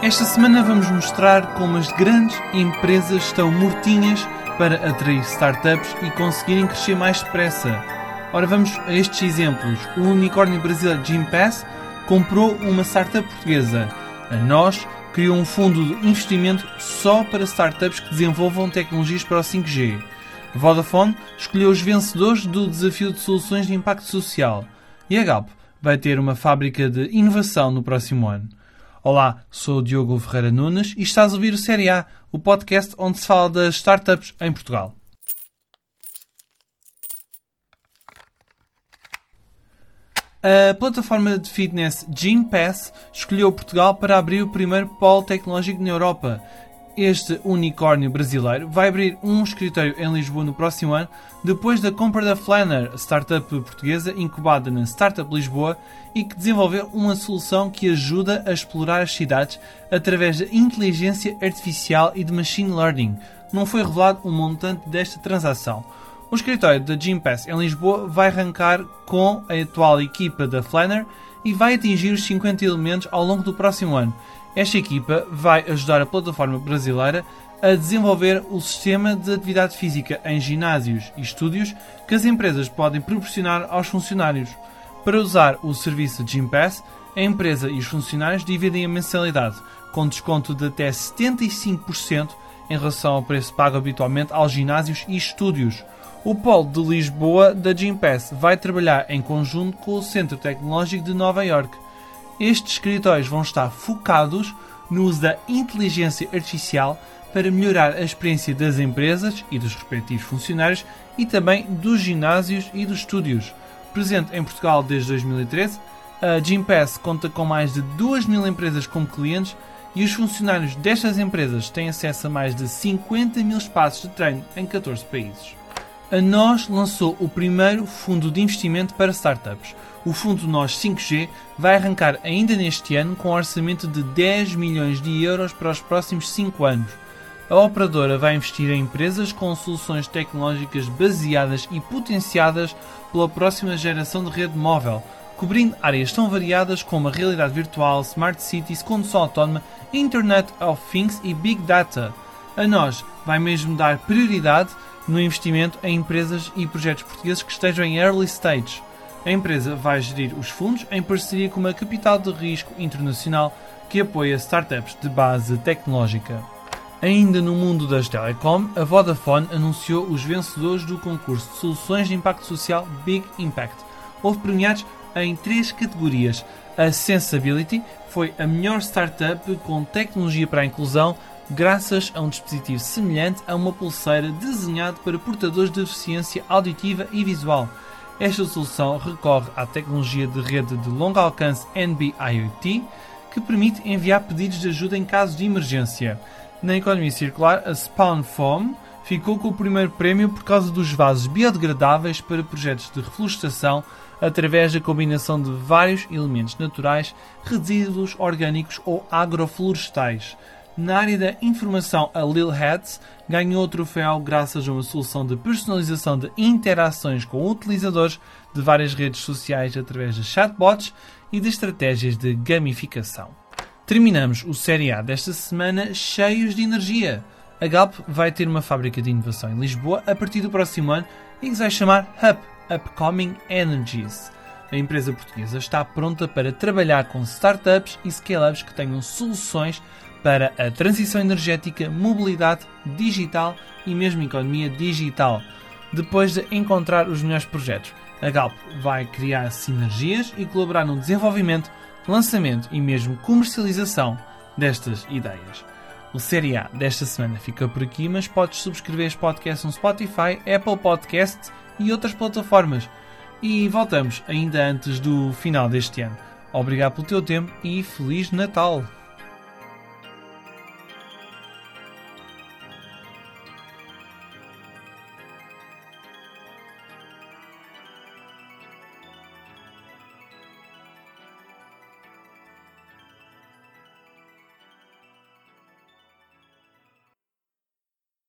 Esta semana vamos mostrar como as grandes empresas estão mortinhas para atrair startups e conseguirem crescer mais depressa. Ora, vamos a estes exemplos. O unicórnio brasileiro Gympass comprou uma startup portuguesa. A nós criou um fundo de investimento só para startups que desenvolvam tecnologias para o 5G. Vodafone escolheu os vencedores do desafio de soluções de impacto social. E a Galp vai ter uma fábrica de inovação no próximo ano. Olá, sou o Diogo Ferreira Nunes e estás a ouvir o Série A, o podcast onde se fala das startups em Portugal. A plataforma de fitness Gympass escolheu Portugal para abrir o primeiro polo tecnológico na Europa este unicórnio brasileiro vai abrir um escritório em Lisboa no próximo ano, depois da compra da Flanner, startup portuguesa incubada na Startup Lisboa e que desenvolveu uma solução que ajuda a explorar as cidades através de inteligência artificial e de machine learning. Não foi revelado o um montante desta transação. O escritório da Gympass em Lisboa vai arrancar com a atual equipa da Flanner e vai atingir os 50 elementos ao longo do próximo ano esta equipa vai ajudar a plataforma brasileira a desenvolver o sistema de atividade física em ginásios e estúdios que as empresas podem proporcionar aos funcionários. Para usar o serviço Gympass, a empresa e os funcionários dividem a mensalidade, com desconto de até 75% em relação ao preço pago habitualmente aos ginásios e estúdios. O polo de Lisboa da Gympass vai trabalhar em conjunto com o Centro Tecnológico de Nova York estes escritórios vão estar focados no uso da inteligência artificial para melhorar a experiência das empresas e dos respectivos funcionários e também dos ginásios e dos estúdios. Presente em Portugal desde 2013, a Gympass conta com mais de 2 mil empresas como clientes e os funcionários destas empresas têm acesso a mais de 50 mil espaços de treino em 14 países. A NOS lançou o primeiro fundo de investimento para startups o Fundo NOS 5G vai arrancar ainda neste ano com um orçamento de 10 milhões de euros para os próximos 5 anos. A operadora vai investir em empresas com soluções tecnológicas baseadas e potenciadas pela próxima geração de rede móvel, cobrindo áreas tão variadas como a realidade virtual, smart cities, condução autónoma, Internet of Things e Big Data. A nós vai mesmo dar prioridade no investimento em empresas e projetos portugueses que estejam em early stage. A empresa vai gerir os fundos em parceria com uma capital de risco internacional que apoia startups de base tecnológica. Ainda no mundo das telecom, a Vodafone anunciou os vencedores do concurso de soluções de impacto social Big Impact. Houve premiados em três categorias. A Sensability foi a melhor startup com tecnologia para a inclusão, graças a um dispositivo semelhante a uma pulseira desenhado para portadores de deficiência auditiva e visual. Esta solução recorre à tecnologia de rede de longo alcance NB-IoT, que permite enviar pedidos de ajuda em caso de emergência. Na economia circular, a Spawn Foam ficou com o primeiro prémio por causa dos vasos biodegradáveis para projetos de reflorestação através da combinação de vários elementos naturais, resíduos orgânicos ou agroflorestais. Na área da informação, a Lil Hats ganhou o troféu graças a uma solução de personalização de interações com utilizadores de várias redes sociais através de chatbots e de estratégias de gamificação. Terminamos o Série A desta semana cheios de energia. A Galp vai ter uma fábrica de inovação em Lisboa a partir do próximo ano e que se vai chamar HUP Upcoming Energies. A empresa portuguesa está pronta para trabalhar com startups e scale-ups que tenham soluções para a transição energética, mobilidade digital e mesmo economia digital. Depois de encontrar os melhores projetos, a Galp vai criar sinergias e colaborar no desenvolvimento, lançamento e mesmo comercialização destas ideias. O Série A desta semana fica por aqui, mas podes subscrever este podcast no Spotify, Apple Podcasts e outras plataformas. E voltamos ainda antes do final deste ano. Obrigado pelo teu tempo e Feliz Natal!